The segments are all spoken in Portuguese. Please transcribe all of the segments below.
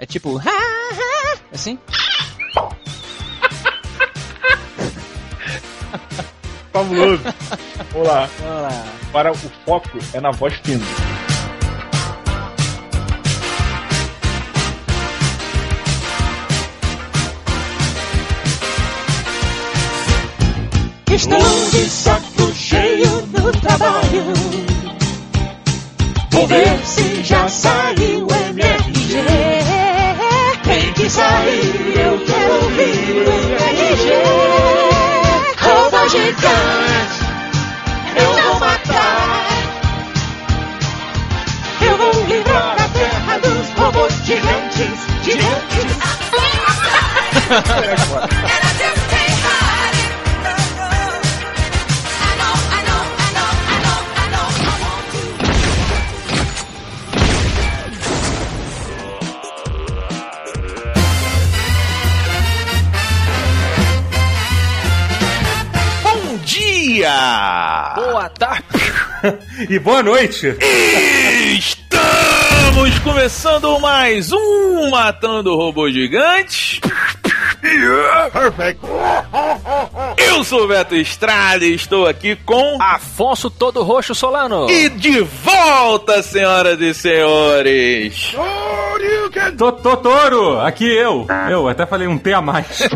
É tipo, "Ha, ha", assim? Fabuloso. Vamos lá. Vamos lá. Para o foco é na voz fina. Estou de saco cheio no trabalho. Vou ver se já saiu gigante, eu vou matar. Eu vou livrar a terra dos robôs gigantes, gigantes. dia! Boa tarde. E boa noite. Estamos começando mais um Matando Robô Gigante. Perfect. Eu sou o Beto Estrada e estou aqui com. Afonso Todo Roxo Solano. E de volta, senhoras e senhores! Tô, Totoro, aqui eu. Eu até falei um T a mais.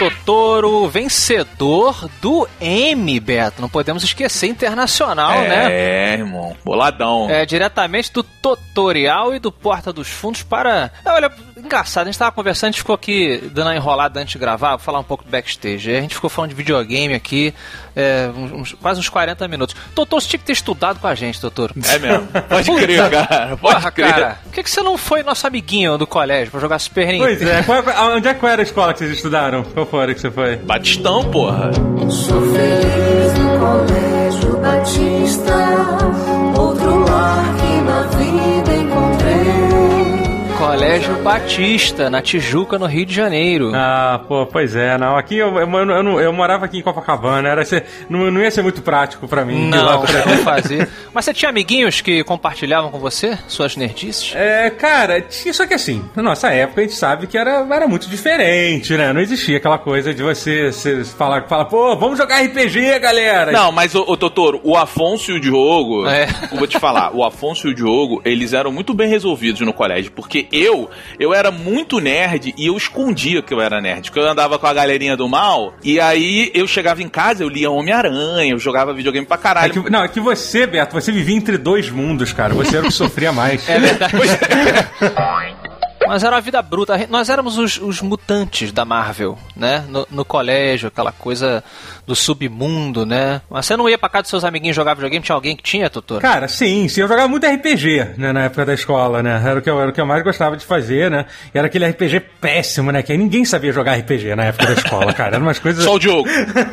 Totoro, vencedor do M, Beto. Não podemos esquecer, internacional, né? É, irmão, boladão. É, diretamente do tutorial e do Porta dos Fundos para. É, olha, engraçado, a gente tava conversando, a gente ficou aqui dando uma enrolada antes de gravar, vou falar um pouco do backstage. A gente ficou falando de videogame aqui, é, uns- quase uns 40 minutos. Totoro, você tinha que ter estudado com a gente, Totoro. É mesmo. Pode crer, cara. Pode Porra, crer. cara, por que, que você não foi nosso amiguinho do colégio pra jogar Super Nintendo? Pois é, qual, onde é que era a escola que vocês estudaram? Qual foi que você foi? Batistão, porra. Sou feliz Batista, na Tijuca, no Rio de Janeiro. Ah, pô, pois é, não. Aqui eu, eu, eu, eu morava aqui em Copacabana, era ser, não, não ia ser muito prático pra mim. Não, pra- não fazer. Mas você tinha amiguinhos que compartilhavam com você suas nerdices? É, cara, tinha, só que assim, na nossa época a gente sabe que era, era muito diferente, né? Não existia aquela coisa de você, você falar, falar, pô, vamos jogar RPG, galera. Não, mas, ô, ô Totoro, o Afonso e o Diogo, É. eu vou te falar, o Afonso e o Diogo, eles eram muito bem resolvidos no colégio, porque eu, eu era muito nerd e eu escondia que eu era nerd, porque eu andava com a galerinha do mal, e aí eu chegava em casa, eu lia Homem-Aranha, eu jogava videogame pra É caralho. que, não, é que você, Beto, você vivia entre dois mundos, cara. Você era o que sofria mais. É verdade. Mas era uma vida bruta. Nós éramos os, os mutantes da Marvel, né? No, no colégio, aquela coisa do submundo, né? Mas você não ia pra casa dos seus amiguinhos jogar videogame? Tinha alguém que tinha, Totoro? Cara, sim, sim, eu jogava muito RPG, né, na época da escola, né? Era o, que eu, era o que eu mais gostava de fazer, né? E era aquele RPG péssimo, né? Que aí ninguém sabia jogar RPG na época da escola, cara. Eram umas coisas. Só o Diogo.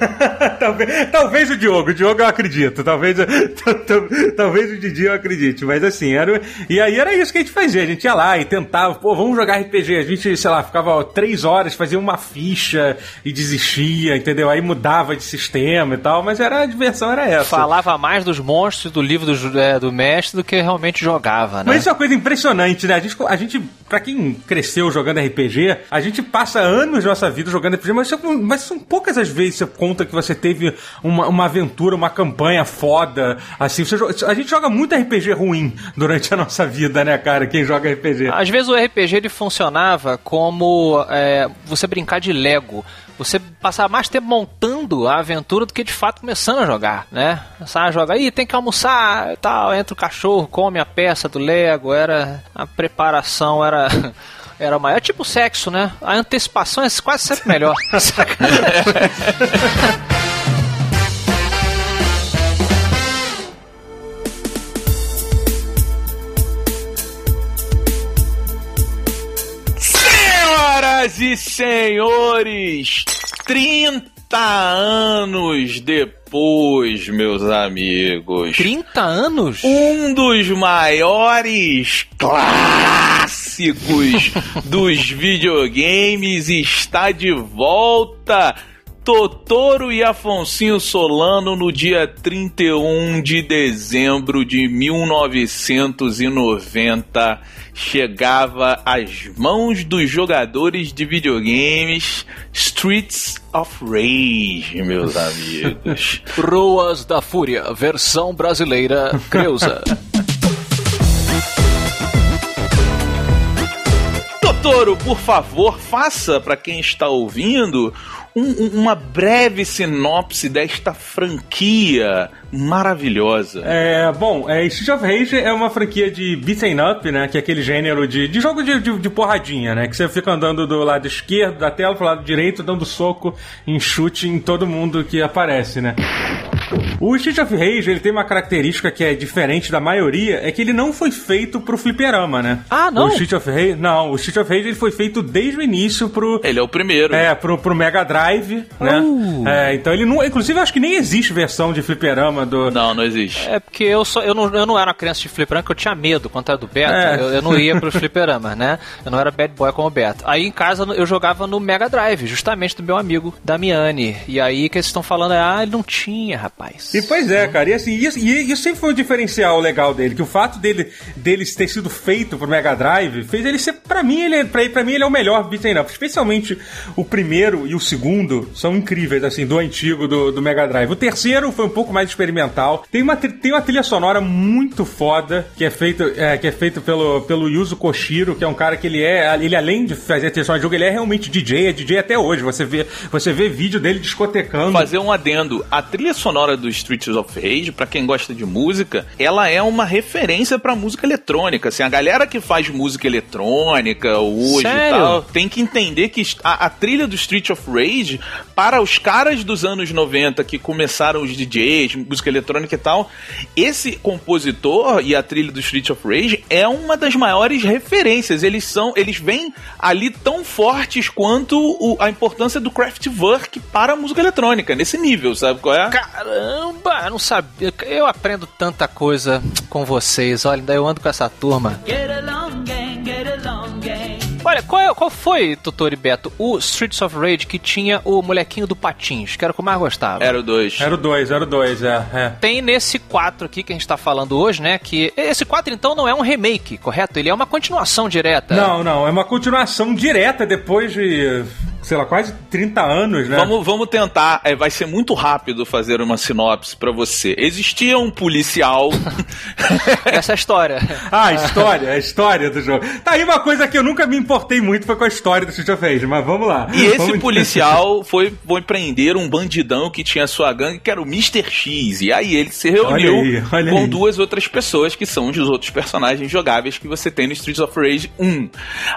talvez, talvez o Diogo, o Diogo eu acredito, talvez, talvez o Didi eu acredite, mas assim, era, e aí era isso que a gente fazia, a gente ia lá e tentava, pô, vamos jogar RPG, a gente, sei lá, ficava três horas, fazia uma ficha e desistia, entendeu? Aí mudava de sistema e tal, mas era, a diversão era essa. Falava mais dos monstros do livro do, é, do mestre do que realmente jogava, né? Mas isso é uma coisa impressionante, né? A gente, a gente, pra quem cresceu jogando RPG, a gente passa anos da nossa vida jogando RPG, mas, isso- mas são poucas as vezes que você conta que você teve uma, uma aventura, uma campanha foda, assim. Você a gente joga muito RPG ruim durante a nossa vida, né, cara? Quem joga RPG. Às vezes o RPG ele funcionava como é, você brincar de Lego. Você passar mais tempo montando a aventura do que de fato começando a jogar, né? Começar a jogar, ih, tem que almoçar e tal, entra o cachorro, come a peça do Lego, era. A preparação era. Era maior, é tipo sexo, né? A antecipação é quase sempre melhor. Senhoras e senhores, 30 anos depois, meus amigos. 30 anos? Um dos maiores clássicos dos videogames está de volta. Totoro e Afonsinho Solano no dia 31 de dezembro de 1990 chegava às mãos dos jogadores de videogames Streets of Rage, meus amigos. Ruas da Fúria, versão brasileira, Creuza. Totoro, por favor, faça para quem está ouvindo um- uma breve sinopse desta franquia maravilhosa. É, bom, é, Street of Rage é uma franquia de beaten up, né? Que é aquele gênero de, de jogo de, de, de porradinha, né? Que você fica andando do lado esquerdo da tela pro lado direito, dando soco em chute em todo mundo que aparece, né? O Street of Rage, ele tem uma característica que é diferente da maioria, é que ele não foi feito pro fliperama, né? Ah, não? O Street of Rage, não, o Street of Rage ele foi feito desde o início pro, Ele é o primeiro. é, pro, pro Mega Drive, né? Uh. É, então ele não. Inclusive, eu acho que nem existe versão de fliperama do. Não, não existe. É porque eu, só, eu, não, eu não era uma criança de fliperama, porque eu tinha medo quando era do Beto. É. Eu, eu não ia pros fliperamas, né? Eu não era bad boy como o Beto. Aí em casa eu jogava no Mega Drive, justamente do meu amigo Damiani. E aí que eles estão falando, é, ah, ele não tinha, rapaz. E pois é, cara, e assim, isso, e isso sempre foi um diferencial legal dele, que o fato dele, dele ter sido feito pro Mega Drive fez ele ser, pra mim, ele, é- pra, pra mim ele é o melhor beat'em up. Especialmente o primeiro e o segundo são incríveis, assim, do antigo do, do Mega Drive. O terceiro foi um pouco mais experimental. Tem uma, tem uma trilha sonora muito foda, que é feito, é, que é feito pelo, pelo Yuzo Koshiro, que é um cara que ele é, ele além de fazer trilha sonora de jogo, ele é realmente DJ, é DJ até hoje. Você vê, você vê vídeo dele discotecando. fazer um adendo. A trilha sonora do Streets of Rage, pra quem gosta de música, ela é uma referência pra música eletrônica. Assim, a galera que faz música eletrônica hoje Sério? e tal, tem que entender que a, a trilha do Street of Rage, para os caras dos anos 90 que começaram os DJs, música eletrônica e tal, esse compositor e a trilha do Street of Rage é uma das maiores referências. Eles são, eles vêm ali tão fortes quanto o- a importância do Kraftwerk para a música eletrônica, nesse nível, sabe qual é? Caramba, eu não sabia. Eu aprendo tanta coisa com vocês. Olha, ainda eu ando com essa turma. Olha, qual, é- qual foi, Tutor e Beto, o Streets of Rage que tinha o molequinho do Patins, que era o que eu mais gostava? Era o 2. Era o 2, era o 2, é, é. Tem nesse 4 aqui que a gente tá falando hoje, né? Que esse 4 então não é um remake, correto? Ele é uma continuação direta. Não, não, é uma continuação direta depois de, sei lá, quase 30 anos, né? Vamos, vamos tentar, é, vai ser muito rápido fazer uma sinopse pra você. Existia um policial. Essa é a história. Ah, a história, a história do jogo. Tá aí uma coisa que eu nunca me importei muito foi com a história do Street of Rage, mas vamos lá. E esse Vamos- policial foi, foi prender um bandidão que tinha sua gangue, que era o Mr. X. E aí ele se reuniu Olha aí, olha com aí. duas outras pessoas que são os outros personagens jogáveis que você tem no Streets of Rage 1.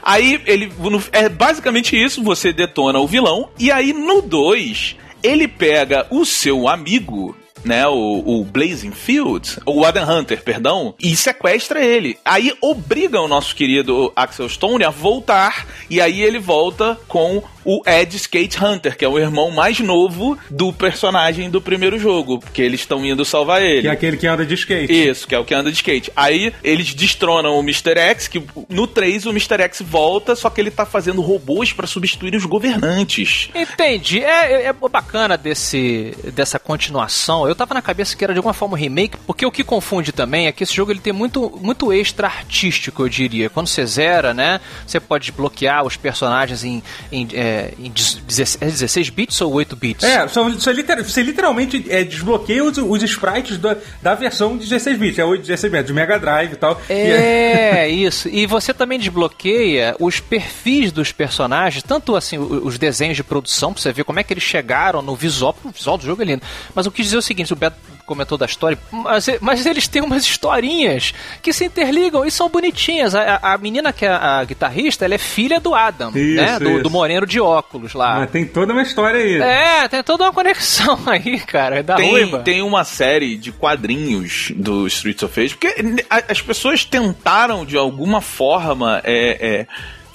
Aí ele. é basicamente isso: você detona o vilão. E aí no 2, ele pega o seu amigo. Né, o, o Blazing Field, o Adam Hunter, perdão, e sequestra ele. Aí obriga o nosso querido Axel Stone a voltar, e aí ele volta com o Ed Skate Hunter, que é o irmão mais novo do personagem do primeiro jogo, porque eles estão indo salvar ele. Que é aquele que anda de skate. Isso, que é o que anda de skate. Aí eles destronam o Mr. X, que no 3 o Mr. X volta, só que ele tá fazendo robôs pra substituir os governantes. Entendi. É, é- é bacana desse, dessa continuação. Eu tava na cabeça que era de alguma forma um remake, porque o que confunde também é que esse jogo ele tem muito, muito extra artístico, eu diria. Quando você zera, né, você pode desbloquear os personagens em, em, é, em 16, é 16 bits ou 8 bits? É, são, são você literalmente é, desbloqueia os, os sprites da, da versão de 16 bits, é o 16 bits, de Mega Drive e tal. E É, isso. E você também desbloqueia os perfis dos personagens, tanto assim, o- os desenhos de produção, pra você ver como é que eles chegaram no visual. O visual do jogo é lindo. Mas eu quis dizer o seguinte: o Beto comentou da história, mas, mas eles têm umas historinhas que se interligam e são bonitinhas. A, a- a menina que é a guitarrista, ela é filha do Adam, Isso, né? Do, isso. do moreno de óculos lá. Mas tem toda uma história aí. É, tem toda uma conexão aí, cara, da Tem, ruiva. tem uma série de quadrinhos do Streets of Rage, porque as pessoas tentaram de alguma forma é, é,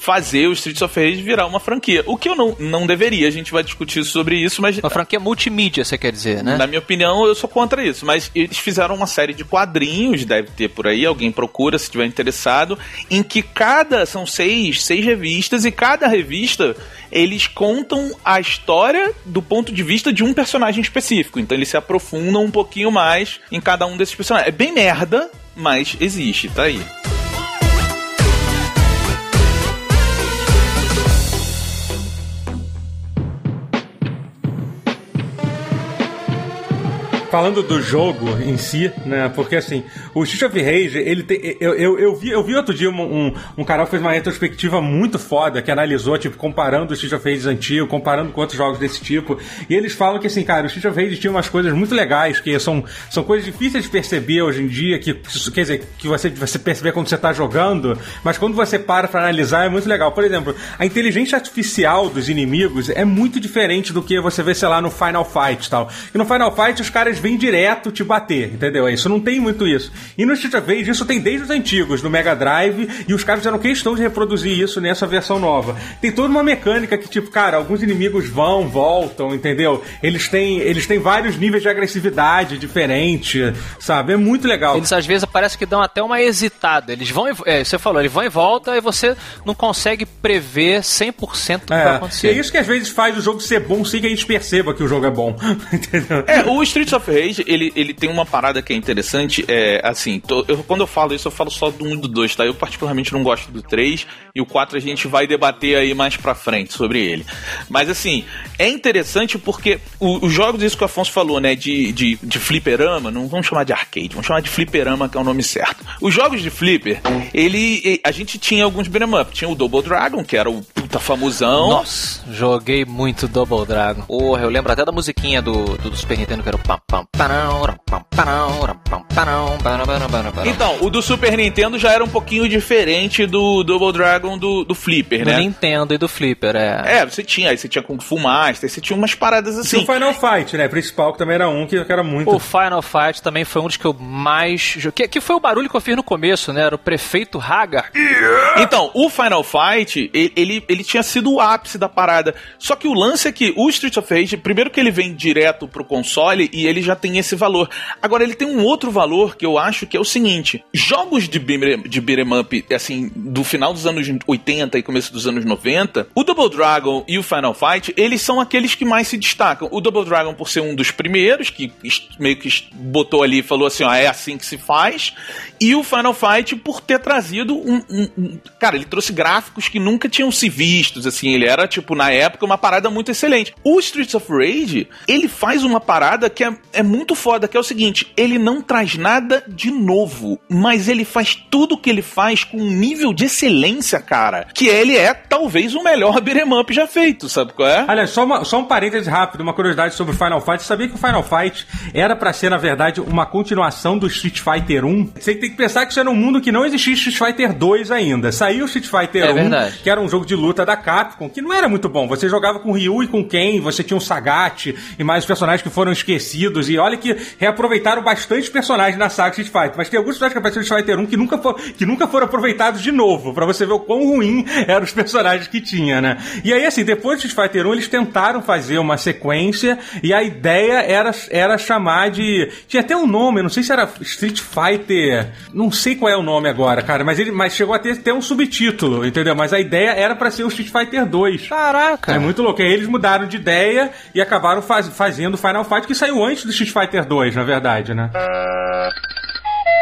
fazer o Streets of Rage virar uma franquia. O que eu não, não deveria, a gente vai discutir sobre isso, mas Uma franquia multimídia, você quer dizer, né? Na minha opinião, eu sou contra isso. Mas eles fizeram uma série de quadrinhos, deve ter por aí, alguém procura se tiver interessado, em que cada. São seis, seis revistas, e cada revista eles contam a história do ponto de vista de um personagem específico. Então eles se aprofundam um pouquinho mais em cada um desses personagens. É bem merda, mas existe, tá aí. Falando do jogo em si, né? Porque assim, o Street of Rage, ele tem. Eu, eu, eu, vi, eu vi outro dia um, um, um canal que fez uma retrospectiva muito foda, que analisou, tipo, comparando o Street of Rage antigo, comparando com outros jogos desse tipo. E eles falam que, assim, cara, o Street of Rage tinha umas coisas muito legais, que são, são coisas difíceis de perceber hoje em dia, que, quer dizer, que você, você perceber quando você tá jogando, mas quando você para pra analisar é muito legal. Por exemplo, a inteligência artificial dos inimigos é muito diferente do que você vê, sei lá, no Final Fight e tal. E no Final Fight os caras vêm direto te bater, entendeu? Isso não tem muito isso. E no Street of Rage isso tem desde os antigos, no Mega Drive, e os caras fizeram questão de reproduzir isso nessa versão nova. Tem toda uma mecânica que, tipo, cara, alguns inimigos vão, voltam, entendeu? Eles têm, eles têm vários níveis de agressividade diferente, sabe? É muito legal. Eles às vezes parece que dão até uma hesitada. Eles vão, e- é, você falou, eles vão e voltam e você não consegue prever 100% do que vai É, e acontecer. é isso que às vezes faz o jogo ser bom sem que a gente perceba que o jogo é bom. Entendeu? É, o Streets of Rage, ele, ele tem uma parada que é interessante, é, assim, tô- eu- quando eu falo isso, eu falo só do 1 e do 2, tá? Eu particularmente não gosto do 3, e o 4 a gente vai debater aí mais pra frente sobre ele. Mas, assim, é interessante porque o- os jogos, isso que o Afonso falou, né, de, de, de fliperama, não vamos chamar de arcade, vamos chamar de fliperama, que é o nome certo. Os jogos de flipper, ele, a gente tinha alguns beat'em up, tinha o Double Dragon, que era o puta famosão, Nossa, joguei muito Double Dragon. Porra, eu lembro até da musiquinha do, do, do Super Nintendo que era o pam pam Então, o do Super Nintendo já era um pouquinho diferente do Double Dragon do, do Flipper, do né? Nintendo e do Flipper, é. É, você tinha, aí você tinha Kung Fu Master, você tinha umas paradas assim. o Final Fight, né? Principal, que também era um que era muito. O Final Fight também foi um dos que eu mais. Que, que foi o barulho que eu fiz no começo, né? Era o prefeito Hagar. Então, o Final Fight, ele, ele, ele tinha sido o ápice da parada. Só que o lance é que o Street of Rage, primeiro que ele vem direto pro console e ele já tem esse valor. Agora, ele tem um outro valor que eu acho que é o seguinte: jogos de beat'em de beat'em up, assim, do final dos anos 80 e começo dos anos 90, o Double Dragon e o Final Fight, eles são aqueles que mais se destacam. O Double Dragon por ser um dos primeiros, que meio que botou ali e falou assim, ó, é assim que se faz. E o Final Fight por ter trazido um, um- um- Cara, ele trouxe gráficos que nunca tinham se vistos, assim, ele era, tipo, na época, uma parada muito excelente. O Streets of Rage, ele faz uma parada que é, é muito foda, que é o seguinte, ele não traz nada de novo, mas ele faz tudo que ele faz com um nível de excelência, cara, que ele é, talvez, o melhor beat'em up já feito, sabe qual é? Aliás, só, uma- só um parêntese rápido, uma curiosidade sobre o Final Fight. Você sabia que o Final Fight era pra ser, na verdade, uma continuação do Street Fighter 1? Você tem que pensar que isso era um mundo que não existia Street Fighter 2 ainda. Saiu o Street Fighter É 1, verdade. que era um jogo de luta da Capcom, que não era muito bom. Você jogava com Ryu e com Ken, você tinha o Sagat e mais os personagens que foram esquecidos. E olha que reaproveitaram bastante personagens na saga Street Fighter. Mas tem alguns personagens que apareceram no Street Fighter 1 que nunca, for- que nunca foram aproveitados de novo, pra você ver o quão ruim eram os personagens que tinha, né? E aí, assim, depois do Street Fighter 1, eles tentaram fazer uma sequência e a ideia era, era chamar de. Tinha até um nome, não sei se era Street Fighter. Não sei qual é o nome agora, cara, mas ele mas chegou a ter até um subtítulo, entendeu? Mas a ideia era pra ser o Street Fighter 2. Caraca! É muito louco. Aí eles mudaram de ideia e acabaram faz- fazendo o Final Fight, que saiu antes do Street Fighter 2, na verdade, né?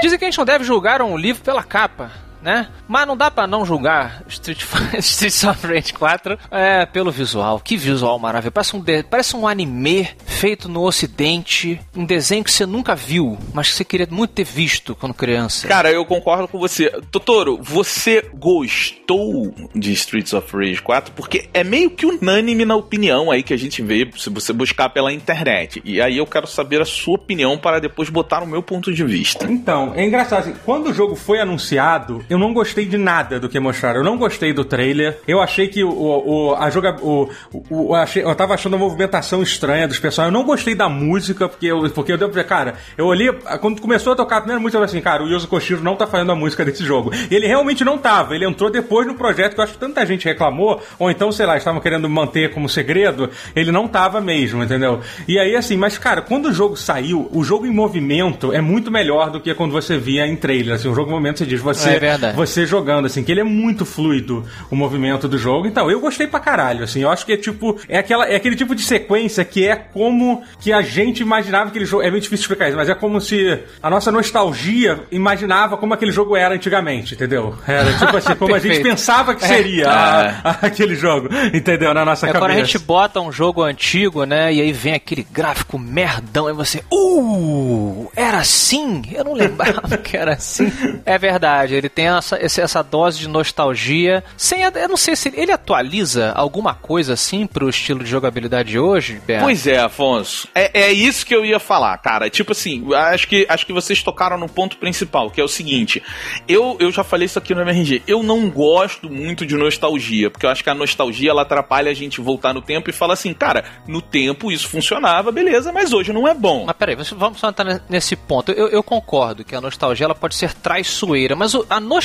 Dizem que a gente não deve julgar um livro pela capa, né? Mas não dá pra não julgar Street, Fighter- Streets of Rage 4 é, pelo visual. Que visual maravilhoso. Parece um, de- parece um anime feito no ocidente, um desenho que você nunca viu, mas que você queria muito ter visto quando criança. Cara, eu concordo com você. Totoro, você gostou de Streets of Rage 4? Porque é meio que unânime na opinião aí que a gente vê se você buscar pela internet. E aí eu quero saber a sua opinião para depois botar o meu ponto de vista. Então, é engraçado. Assim, quando o jogo foi anunciado, eu não gostei de nada do que mostraram. Eu não gostei do trailer. Eu achei que o, o- a joga, o, o, o- achei- eu tava achando a movimentação estranha dos personagens. Eu não gostei da música, porque eu, porque eu cara, eu olhei, quando começou a tocar a primeira música, eu falei assim, cara, o Yuzo Koshiro não tá fazendo a música desse jogo. E ele realmente não tava. Ele entrou depois no projeto que eu acho que tanta gente reclamou, ou então, sei lá, estavam querendo manter como segredo. Ele não tava mesmo, entendeu? E aí, assim, mas, cara, quando o jogo saiu, o jogo em movimento é muito melhor do que quando você via em trailer. Assim, o jogo em movimento você diz, você, É verdade. você jogando, assim, que ele é muito fluido o movimento do jogo. Então, eu gostei pra caralho, assim. Eu acho que é tipo, é, aquela, é aquele tipo de sequência que é como que a gente imaginava aquele jogo. É meio difícil explicar isso, mas é como se a nossa nostalgia imaginava como aquele jogo era antigamente, entendeu? Era tipo assim, como a gente pensava que seria a- a- aquele jogo, entendeu? Na nossa É cabeça. quando a gente bota um jogo antigo, né? E aí vem aquele gráfico merdão e você. Uh! Era assim? Eu não lembrava que era assim. É verdade, ele tem essa, essa dose de nostalgia. Sem, eu não sei se ele, atualiza alguma coisa assim pro estilo de jogabilidade de hoje, Berto? Pois é, Afonso. É, é isso que eu ia falar, cara. Tipo assim, acho que, acho que vocês tocaram no ponto principal, que é o seguinte. Eu, eu já falei isso aqui no MRG. Eu não gosto muito de nostalgia, porque eu acho que a nostalgia ela atrapalha a gente voltar no tempo e falar assim, cara, no tempo isso funcionava, beleza, mas hoje não é bom. Mas peraí, vamos só entrar ne- nesse ponto. Eu, eu concordo que a nostalgia ela pode ser traiçoeira, mas a nostalgia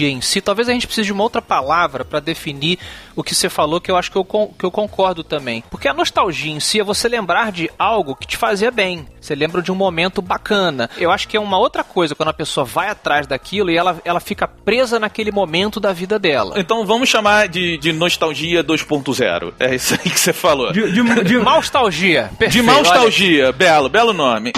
em si, talvez a gente precise de uma outra palavra para definir o que você falou, que eu acho que eu, que eu concordo também. Porque a nostalgia em si é você lembrar de algo que te fazia bem. Você lembra de um momento bacana. Eu acho que é uma outra coisa quando a pessoa vai atrás daquilo e ela, ela fica presa naquele momento da vida dela. Então vamos chamar de, de nostalgia 2.0. É isso aí que você falou. De, de, de, Nostalgia. De Perfeito, olha. nostalgia, belo, belo nome.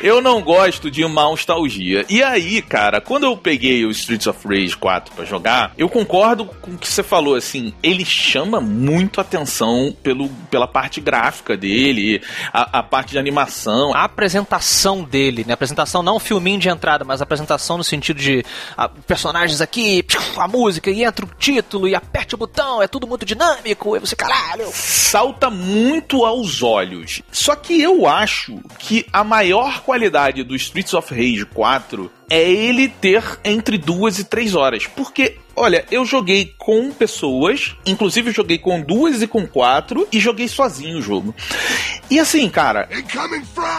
Eu não gosto de nostalgia. E aí, cara, quando eu peguei o Streets of Rage 4 pra jogar, eu concordo com o que você falou, assim, ele chama muito atenção pelo, pela parte gráfica dele, a, a parte de animação. a apresentação dele, né? A apresentação não o filminho de entrada, mas a apresentação no sentido de ah, personagens aqui, a música, e entra o título, e aperte o botão, é tudo muito dinâmico, e você, caralho. salta muito aos olhos. Só que eu acho que a maior qualidade do Streets of Rage 4 é ele ter entre duas e três horas. Porque, olha, eu joguei com pessoas, inclusive joguei com duas e com quatro, e joguei sozinho o jogo. E assim, cara,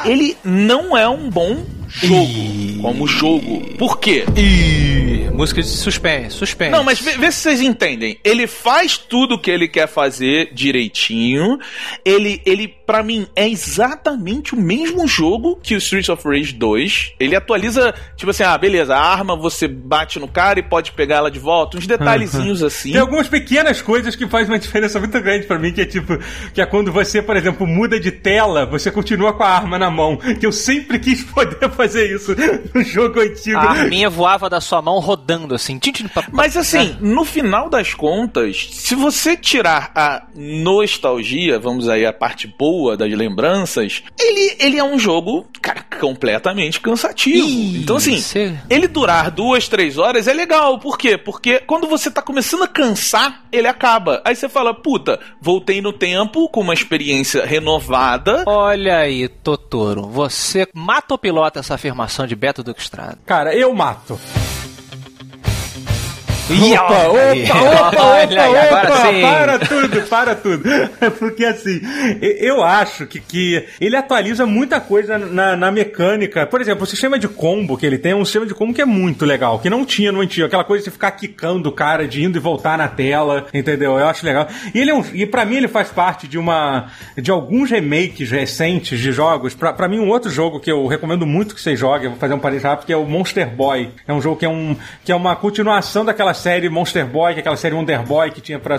ele não é um bom jogo como jogo. Por quê? E música de suspense, suspense. Não, mas vê, vê se vocês entendem. Ele faz tudo o que ele quer fazer direitinho. Ele, ele para mim, é exatamente o mesmo jogo que o Streets of Rage 2. Ele atualiza, tipo assim, ah, beleza, a arma você bate no cara e pode pegar ela de volta. Uns detalhezinhos assim. Tem algumas pequenas coisas que fazem uma diferença muito grande pra mim, que é tipo, que é quando você, por exemplo, muda de tela, você continua com a arma na mão. Que eu sempre quis poder fazer isso no jogo antigo. A arminha voava da sua mão rodando assim. Mas assim, no final das contas, se você tirar a nostalgia, vamos aí a parte boa das lembranças, ele, ele é um jogo, cara, completamente cansativo. Ih, então assim, cê- ele durar duas, três horas é legal. Por quê? Porque quando você tá começando a cansar, ele acaba. Aí você fala, puta, voltei no tempo com uma experiência renovada. Olha aí, Totoro, você mata ou pilota essa afirmação de Beto Duque Estrada? Cara, eu mato. Opa, opa, opa, Olha opa, agora opa, sim. para tudo, para tudo. Porque assim, eu acho que, que ele atualiza muita coisa na, na mecânica. Por exemplo, o sistema de combo que ele tem é um sistema de combo que é muito legal, que não tinha no antigo. Aquela coisa de ficar quicando o cara, de indo e voltar na tela, entendeu? Eu acho legal. E ele é um, e para mim ele faz parte de uma de alguns remakes recentes de jogos. Pra, pra mim um outro jogo que eu recomendo muito que vocês joguem, vou fazer um parênteses rápido, que é o Monster Boy. É um jogo que é um que é uma continuação daquela série Monster Boy, que é aquela série Wonder Boy que tinha pra,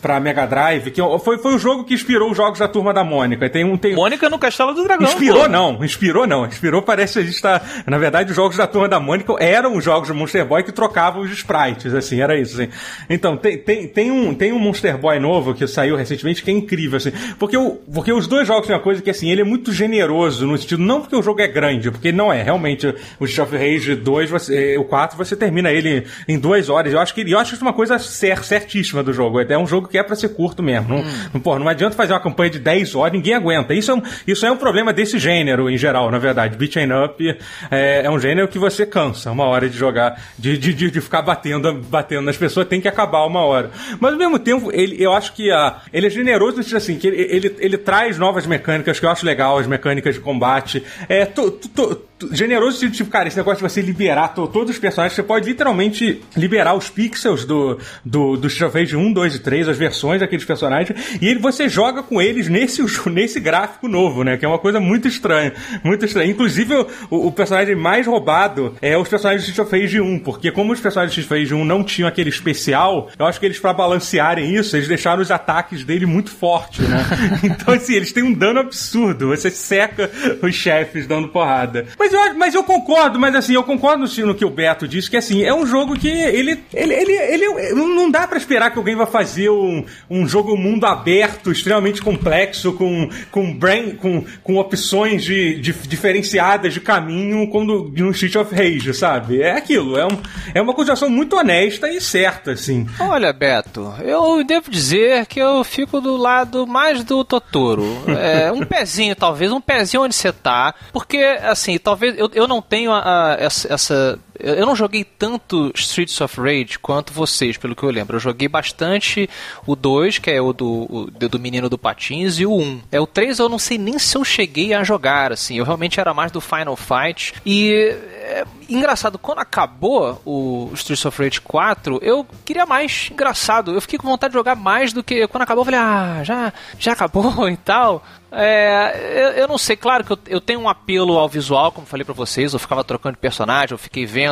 pra Mega Drive, que foi, foi o jogo que inspirou os jogos da Turma da Mônica. E Tem um tem Mônica no Castelo do Dragão. Inspirou pô. não, inspirou não. Inspirou parece que a gente tá. Na verdade, os jogos da turma da Mônica eram os jogos do Monster Boy que trocavam os sprites, assim, era isso, assim. Então, tem, tem, tem, um, tem um Monster Boy novo que saiu recentemente que é incrível, assim. Porque, o, porque os dois jogos têm uma coisa que, assim, ele é muito generoso no sentido, não porque o jogo é grande, porque não é. Realmente, o Street of Rage 2, você, eh, o 4, você termina ele em duas horas. Eu acho que, eu acho isso uma coisa cer certíssima do jogo. É um jogo que é pra ser curto mesmo. Não, não, porra, não adianta fazer uma campanha de 10 horas, ninguém aguenta. Isso é um, isso é um problema desse gênero em geral, na verdade. Beat 'em up é, é um gênero que você cansa uma hora de jogar, de, de, de, de ficar batendo, batendo nas pessoas, tem que acabar uma hora. Mas ao mesmo tempo, ele, eu acho que a, ele é generoso no sentido assim, que ele, ele, ele traz novas mecânicas que eu acho legal, as mecânicas de combate. É, to, to, generoso, tipo, tipo, cara, esse negócio de você liberar to- todos os personagens, você pode literalmente liberar os pixels do, do, do Street of Rage 1, 2 e 3, as versões daqueles personagens, e ele, você joga com eles nesse, nesse gráfico novo, né? Que é uma coisa muito estranha. Muito estranha. Inclusive, o, o personagem mais roubado é os personagens do Street of Rage 1, porque como os personagens do Street of Rage 1 não tinham aquele especial, eu acho que eles, pra balancearem isso, eles deixaram os ataques dele muito fortes, né? então, assim, eles têm um dano absurdo. Você seca os chefes dando porrada. Mas eu, mas eu concordo, mas assim, eu concordo no, que o Beto disse, que assim, é um jogo que ele. ele, ele, ele não dá pra esperar que alguém vai fazer um, um jogo mundo aberto, extremamente complexo, com, com, brain, com, com opções de, de- diferenciadas de caminho como no Street of Rage, sabe? É aquilo, é, um, é uma acusação muito honesta e certa, assim. Olha, Beto, eu devo dizer que eu fico do lado mais do Totoro. É, um pezinho, talvez, um pezinho onde você tá. Porque, assim, talvez eu, eu não tenho a- a- essa, essa- Eu não joguei tanto Streets of Rage quanto vocês, pelo que eu lembro. Eu joguei bastante o 2, que é o do, o do menino do Patins, e o 1. É o 3 eu não sei nem se eu cheguei a jogar, assim. Eu realmente era mais do Final Fight. E é engraçado, quando acabou o Streets of Rage 4, eu queria mais. Engraçado, eu fiquei com vontade de jogar mais do que. Quando acabou, eu falei, ah, já, já acabou e tal. É, eu, eu não sei, claro que eu, eu tenho um apelo ao visual, como falei pra vocês, eu ficava trocando de personagem, eu fiquei vendo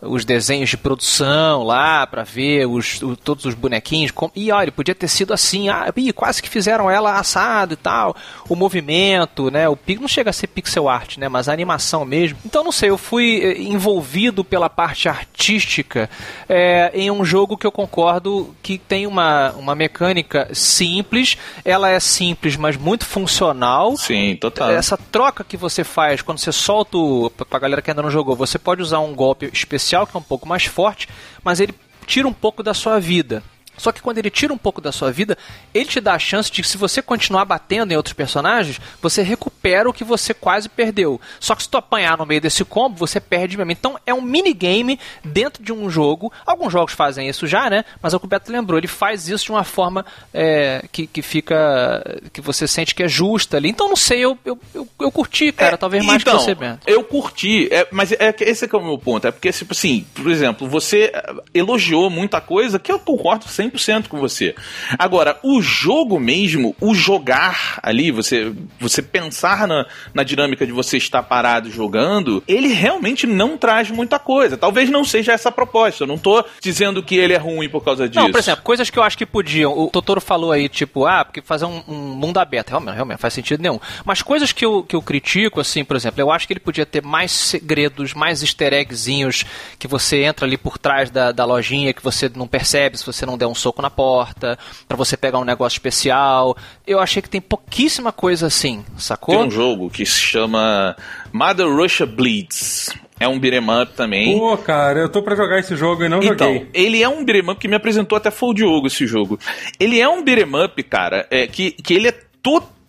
os desenhos de produção lá pra ver os, o- todos os bonequinhos. com- e olha, podia ter sido assim, ah, ih, quase que fizeram ela assado e tal. O movimento, né? O não chega a ser pixel art, né? Mas a animação mesmo. Então não sei, eu fui eh, envolvido pela parte artística é, em um jogo que eu concordo que tem uma, uma mecânica simples. Ela é simples, mas muito funcional. Sim, total. Essa troca que você faz quando você solta o. Pra galera que ainda não jogou, você pode usar um golpe especial que é um pouco mais forte, mas ele tira um pouco da sua vida. Só que quando ele tira um pouco da sua vida, ele te dá a chance de que se você continuar batendo em outros personagens, você recupera o que você quase perdeu. Só que se tu apanhar no meio desse combo, você perde mesmo. Então é um minigame dentro de um jogo. Alguns jogos fazem isso já, né? Mas o que o Beto lembrou, ele faz isso de uma forma é, que, que fica. que você sente que é justa ali. Então não sei, eu, eu, eu, eu curti, cara, É, talvez mais então, que você, Bento. Eu curti, é, mas é, que esse que é o meu ponto. É porque, tipo assim, por exemplo, você eh, elogiou muita coisa que eu concordo 100% com você. Agora, o jogo mesmo, o jogar ali, você, você pensar na, na dinâmica de você estar parado jogando, ele realmente não traz muita coisa. Talvez não seja essa a proposta. Eu não tô dizendo que ele é ruim por causa disso. Não, por exemplo, coisas que eu acho que podiam. O Totoro falou aí, tipo, ah, porque fazer um, um mundo aberto, realmente, realmente, faz sentido nenhum. Mas coisas que eu, que eu critico, assim, por exemplo, eu acho que ele podia ter mais segredos, mais easter eggzinhos, que você entra ali por trás da, da lojinha, que você não percebe se você não der um soco na porta, pra você pegar um negócio especial. Eu achei que tem pouquíssima coisa assim, sacou? Tem um jogo que se chama Mother Russia Bleeds. É um beat'em up também. Pô, cara, eu tô pra jogar esse jogo e não Então, joguei. ele é um beat'em up que me apresentou até foi o Diogo esse jogo. Ele é um beat'em up, cara, é, que, que ele é totalmente,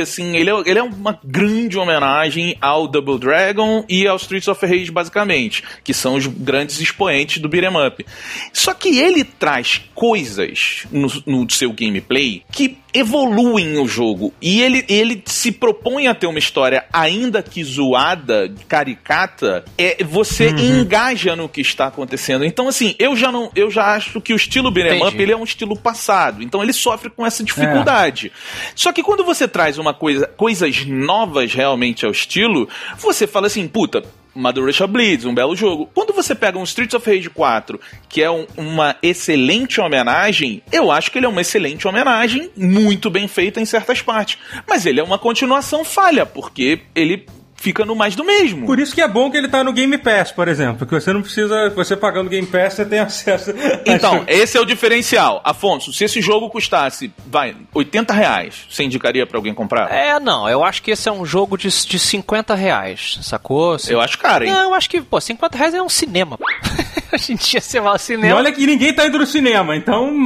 assim, ele é, ele é uma grande homenagem ao Double Dragon e ao Streets of Rage, basicamente, que são os grandes expoentes do beat'em up. Só que ele traz coisas no, no seu gameplay que evoluem o jogo. E ele, ele se propõe a ter uma história, ainda que zoada, caricata, é, você engaja no que está acontecendo. Então, assim, eu já não. Eu já acho que o estilo beat'em up ele é um estilo passado. Então ele sofre com essa dificuldade. Só que quando você traz uma coisa, coisas novas realmente ao estilo, você fala assim, puta. Russia Bleeds, um belo jogo. Quando você pega um Streets of Rage 4, que é um- uma excelente homenagem, eu acho que ele é uma excelente homenagem, muito bem feita em certas partes. Mas ele é uma continuação falha, porque ele fica no mais do mesmo. Por isso que é bom que ele tá no Game Pass, por exemplo. Que você não precisa. Você pagando Game Pass, você tem acesso. Então, esse é o diferencial. Afonso, se esse jogo custasse, vai, 80 reais, você indicaria pra alguém comprar? É, não, eu acho que esse é um jogo de, de 50 reais, sacou? Eu acho caro, hein? Não, eu acho que, pô, 50 reais é um cinema. Hoje em dia você vai ao E cinema. olha que ninguém tá indo no cinema, então.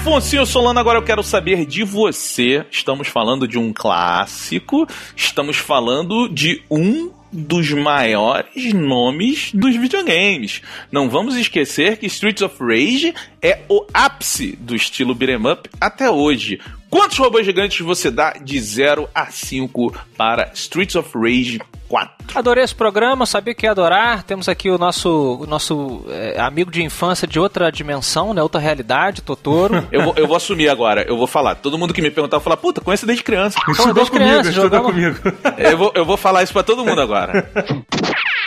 Afonso Solano, agora eu quero saber de você. Estamos falando de um clássico, estamos falando de um dos maiores nomes dos videogames. Não vamos esquecer que Streets of Rage é o ápice do estilo beat'em up até hoje. Quantos robôs gigantes você dá de 0 a 5 para Streets of Rage 4? Adorei esse programa, sabia que ia adorar. Temos aqui o nosso, o nosso é, amigo de infância de outra dimensão, né? Outra realidade, Totoro. Eu vou, eu vou assumir agora, eu vou falar. Todo mundo que me perguntar, eu vou falar, puta, conheço desde criança. Estudou desde comigo, criança, estudou jogamos- comigo. Eu vou, eu vou falar isso pra todo mundo agora.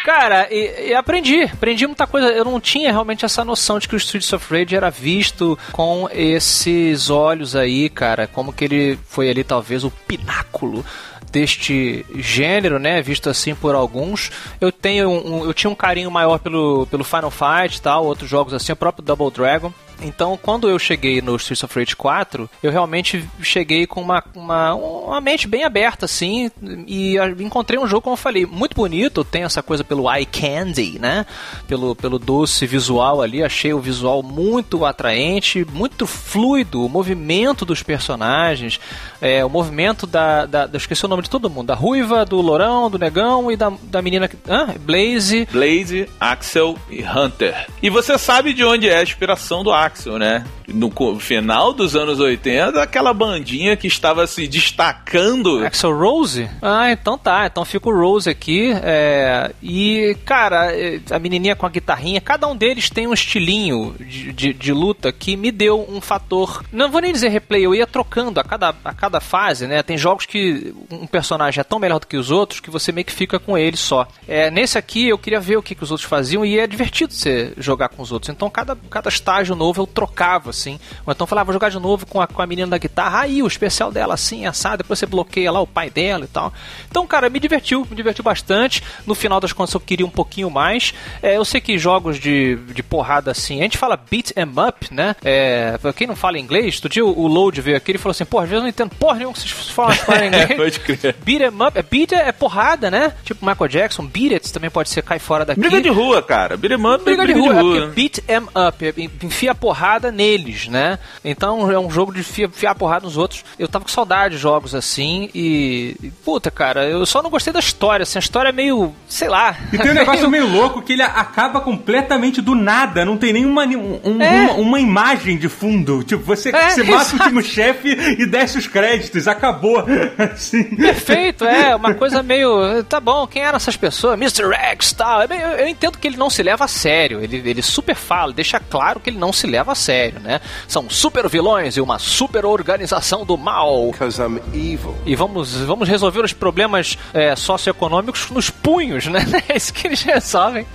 Cara, e, e aprendi, aprendi muita coisa. Eu não tinha realmente essa noção de que o Streets of Rage era visto com esses olhos aí, cara. Como que ele foi ali, talvez, o pináculo deste gênero, né? Visto assim por alguns. Eu tenho um, eu tinha um carinho maior pelo, pelo Final Fight tal, outros jogos assim, o próprio Double Dragon. Então, quando eu cheguei no Streets of Rage 4, eu realmente cheguei com uma, uma, uma mente bem aberta, assim, e encontrei um jogo, como eu falei, muito bonito, tem essa coisa pelo eye candy, né? Pelo, pelo doce visual ali, achei o visual muito atraente, muito fluido, o movimento dos personagens, é, o movimento da, da, da- esqueci o nome de todo mundo, da Ruiva, do Lourão, do Negão e da, da menina... Hã? Blaze... Blaze, Axel e Hunter. E você sabe de onde é a inspiração do Axel, né? No final dos anos 80, aquela bandinha que estava se destacando. Axel Rose? Ah, então tá. Então fica o Rose aqui. é, e, cara, é, a menininha com a guitarrinha, cada um deles tem um estilinho de, de, de luta que me deu um fator. Não vou nem dizer replay, eu ia trocando a cada, a cada fase, né? Tem jogos que um personagem é tão melhor do que os outros que você meio que fica com ele só. É, nesse aqui eu queria ver o que, que os outros faziam e é divertido você jogar com os outros. Então cada, cada estágio novo eu trocava, assim. Ou então falava, vou jogar de novo com a, com a menina da guitarra, aí o especial dela assim, assado, depois você bloqueia lá o pai dela e tal. Então, cara, me divertiu, me divertiu bastante. No final das contas eu queria um pouquinho mais. É, eu sei que jogos de, de porrada assim, a gente fala beat 'em up, né? É, quem não fala inglês, outro dia o Load veio aqui e falou assim, pô, às vezes eu não entendo porra nenhuma que vocês falam falam inglês. Pode crer. Beat 'em up, é, beat é, é porrada, né? Tipo Michael Jackson, beat it também pode ser cai fora daqui. Briga de rua, cara. Beat'em up é Briga de rua, é porque beat 'em up, é enfia porrada neles, né? Então é um jogo de enfia, enfiar a porrada nos outros. Eu tava com saudade de jogos assim e. e, Puta, cara, eu só não gostei da história, assim, a história é meio. sei lá. E tem um negócio meio louco que ele acaba completamente do nada, não tem nenhuma um- É. uma, uma imagem de fundo. Tipo, você, É, você mata o último chefe e desce os créditos, acabou. Assim. Perfeito, é, uma coisa meio. Tá bom, quem eram essas pessoas? Mr. X e tal. É Eu, eu entendo que ele não se leva a sério. Ele, ele super fala, deixa claro que ele não se leva a sério, né? São super vilões e uma super organização do mal. Because I'm evil. E vamos, vamos resolver os problemas é, socioeconômicos nos punhos, né? É isso que eles resolvem.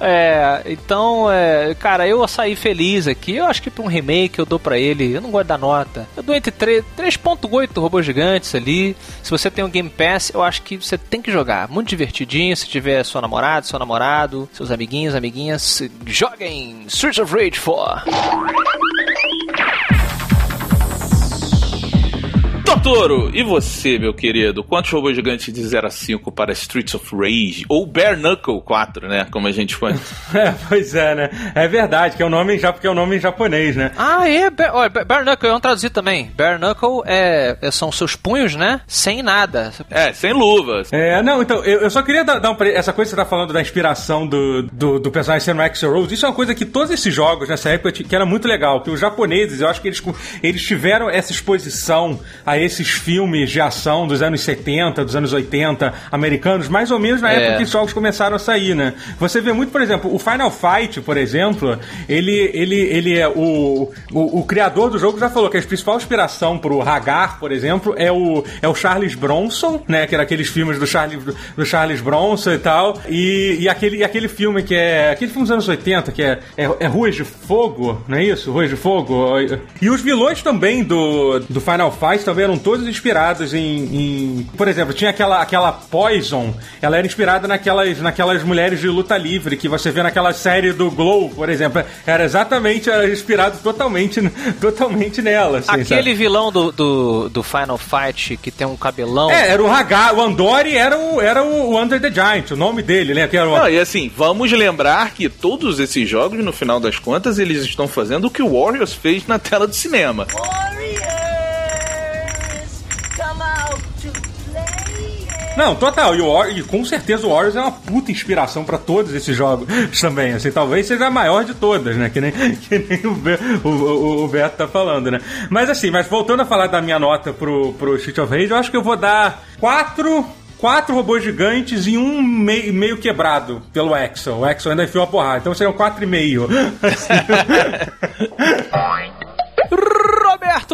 É, então, é, cara, eu saí feliz aqui. Eu acho que pra um remake eu dou pra ele. Eu não gosto da nota. Eu dou entre 3 3.8 robôs gigantes ali. Se você tem um Game Pass, eu acho que você tem que jogar. Muito divertidinho. Se tiver sua namorada, seu namorado, seus amiguinhos, amiguinhas, joguem Streets of Rage 4. Música Totoro, e você, meu querido? Quantos robôs gigantes de 0 a 5 para Streets of Rage? Ou Bare Knuckle 4, né? Como a gente foi. É, pois é, né? É verdade, que é o nome já porque é o nome em japonês, né? Ah, é. Bare, olha, Bare Knuckle, vamos traduzir também. Bare Knuckle é, é- são seus punhos, né? Sem nada. É, sem luvas. É, não, então, eu, eu só queria dar, dar um, essa coisa que você tá falando da inspiração do, do, do personagem sendo Axel Rose, isso é uma coisa que todos esses jogos nessa época que era muito legal, que os japoneses, eu acho que eles, eles tiveram essa exposição a esses filmes de ação dos anos 70, dos anos 80, americanos, mais ou menos na É. época que os jogos começaram a sair, né? Você vê muito, por exemplo, o Final Fight, por exemplo, ele, ele, ele é o, o, o criador do jogo já falou que a principal inspiração pro Hagar, por exemplo, é o, é o Charles Bronson, né? Que era aqueles filmes do Charles, do Charles Bronson e tal. E, e, aquele, e aquele filme que é. Aquele filme dos anos 80, que é, é, é Ruas de Fogo, não é isso? Ruas de Fogo. E os vilões também do, do Final Fight também eram todos inspirados em. em- por exemplo, tinha aquela, aquela Poison, ela era inspirada naquelas, naquelas mulheres de luta livre que você vê naquela série do Glow, por exemplo. Era exatamente era inspirado totalmente, totalmente nela. assim, Aquele sabe? vilão do, do, do Final Fight que tem um cabelão. É, era o Hagar, o Andori era o, era o Under the Giant, o nome dele, né? Que era o, Não, e assim, vamos lembrar que todos esses jogos, no final das contas, eles estão fazendo o que o Warriors fez na tela do cinema. Warriors, come out to play. Não, total. E, o e com certeza o Warriors é uma puta inspiração pra todos esses jogos também. Assim, talvez seja a maior de todas, né? Que nem, que nem o, Be- o, o- o Beto tá falando, né? Mas assim, mas voltando a falar da minha nota pro, pro Street of Rage, eu acho que eu vou dar quatro. Quatro robôs gigantes e um meio, meio quebrado pelo Axel. O Axel ainda enfiou a porrada. Então seriam quatro e meio.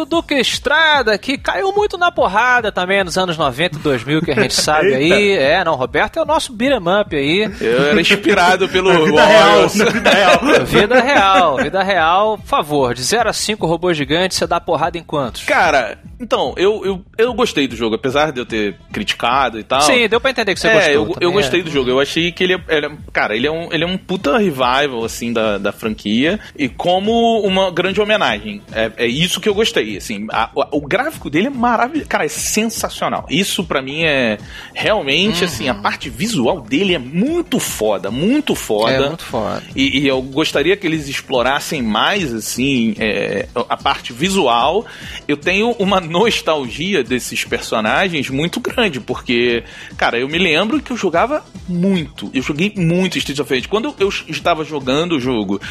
Duque Estrada, que caiu muito na porrada também nos anos 90 e 2000, que a gente sabe aí. É, não, Roberto é o nosso beat'em up aí. Eu era inspirado pelo vida real, na vida real. Vida real, vida real. Por favor, de 0 a 5 robôs gigantes, você dá porrada em quantos? Cara, então, eu, eu, eu gostei do jogo, apesar de eu ter criticado e tal. Sim, deu pra entender que você é, gostou. eu, também, eu gostei é. do jogo. Eu achei que ele é, ele é- Cara, ele é, um, ele é um puta revival, assim, da, da franquia. E como uma grande homenagem. É, é isso que eu gostei, assim. A- o, o gráfico dele é maravilhoso. Cara, é sensacional. Isso pra mim é realmente, assim, a parte visual dele é muito foda, muito foda. É muito foda. E, e eu gostaria que eles explorassem mais, assim, é, a parte visual. Eu tenho uma nostalgia desses personagens muito grande, porque, cara, eu me lembro que eu jogava muito. Eu joguei muito Street of Rage. Quando eu estava jogando o jogo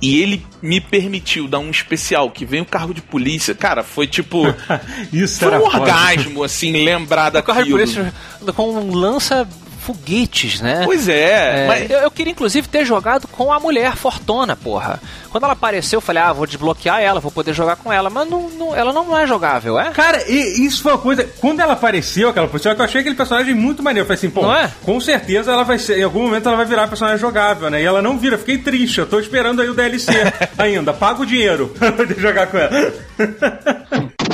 e ele me permitiu dar um especial que vem o carro de polícia, cara, foi tipo. Isso foi era um foda. orgasmo, assim, lembrar O carro de daquilo. polícia com um lança foguetes, né? Pois é, É, mas. eu, eu queria inclusive ter jogado com a mulher fortona, porra. Quando ela apareceu, eu falei, ah, vou desbloquear ela, vou poder jogar com ela. Mas não, não- ela não é jogável, é? Cara, e isso foi uma coisa. Quando ela apareceu, aquela pessoa, que eu achei aquele personagem muito maneiro. Eu falei assim, pô, Não é? com certeza ela vai ser. Em algum momento ela vai virar personagem jogável, né? E ela não vira, eu fiquei triste. Eu tô esperando aí o DLC ainda. Paga o dinheiro pra poder jogar com ela.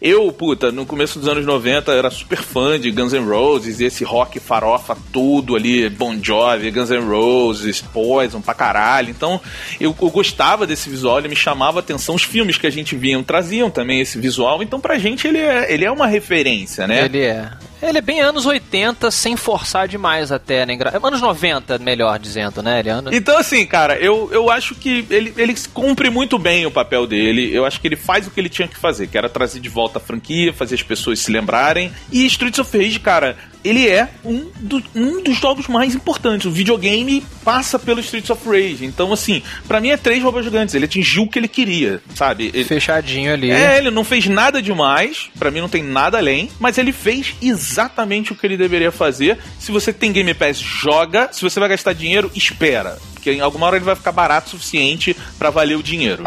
Eu, puta, no começo dos anos 90 era super fã de Guns N' Roses esse rock farofa tudo ali, Bon Jovi, Guns N' Roses, Poison pra caralho. Então, eu, eu gostava desse visual, ele me chamava a atenção. Os filmes que a gente via traziam também esse visual. Então, pra gente, ele é, ele é uma referência, né? Ele é. Ele é bem anos 80, sem forçar demais até, né? Anos 90, melhor dizendo, né? Ele é ano... Então, assim, cara, eu, eu acho que ele, ele cumpre muito bem o papel dele. Eu acho que ele faz o que ele tinha que fazer, que era trazer de volta a franquia, fazer as pessoas se lembrarem. E Streets of Rage, cara, ele é um, do- um dos jogos mais importantes. O videogame passa pelo Streets of Rage. Então, assim, pra mim é três robôs gigantes. Ele atingiu o que ele queria, sabe? Ele, Fechadinho ali. é, ele não fez nada demais, pra mim não tem nada além, mas ele fez exatamente o que ele deveria fazer. Se você tem Game Pass, joga. Se você vai gastar dinheiro, espera, porque em alguma hora ele vai ficar barato o suficiente pra valer o dinheiro.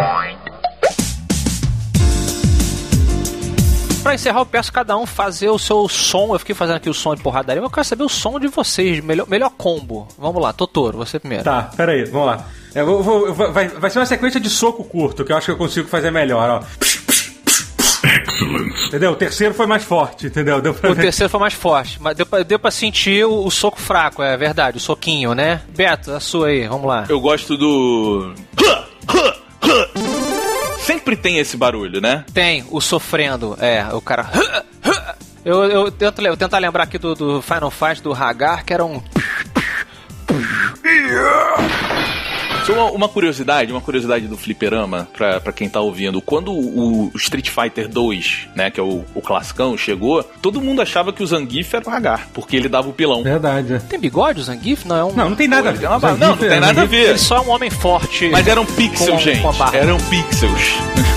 Pra encerrar, eu peço cada um fazer o seu som. Eu fiquei fazendo aqui o som de porradaria, mas eu quero saber o som de vocês. Melhor, melhor combo. Vamos lá, Totoro, você primeiro. Tá, peraí, vamos lá. Eu vou, vou- eu vou- vai, vai ser uma sequência de soco curto, que eu acho que eu consigo fazer melhor, ó. Entendeu? O terceiro foi mais forte, entendeu? Deu pra O ver. terceiro foi mais forte, mas deu pra, deu pra sentir o, o soco fraco, é verdade, o soquinho, né? Beto, a sua aí, vamos lá. Eu gosto do. Sempre tem esse barulho, né? Tem o sofrendo, é, o cara. Eu, eu, tento, eu lembrar aqui do, do Final Fight do Hagar, que era um. Só uma, uma curiosidade, uma curiosidade do fliperama, pra, pra quem tá ouvindo. Quando o, o Street Fighter 2, né, que é o, o classicão, chegou, todo mundo achava que o Zangief era o Hagar, porque ele dava o pilão. Verdade. é. Tem bigode o Zangief? Não, é um. Não, não tem nada a ver. É Não, não é- tem nada a ver. Ele só é um homem forte. Mas eram pixels, gente. Eram pixels.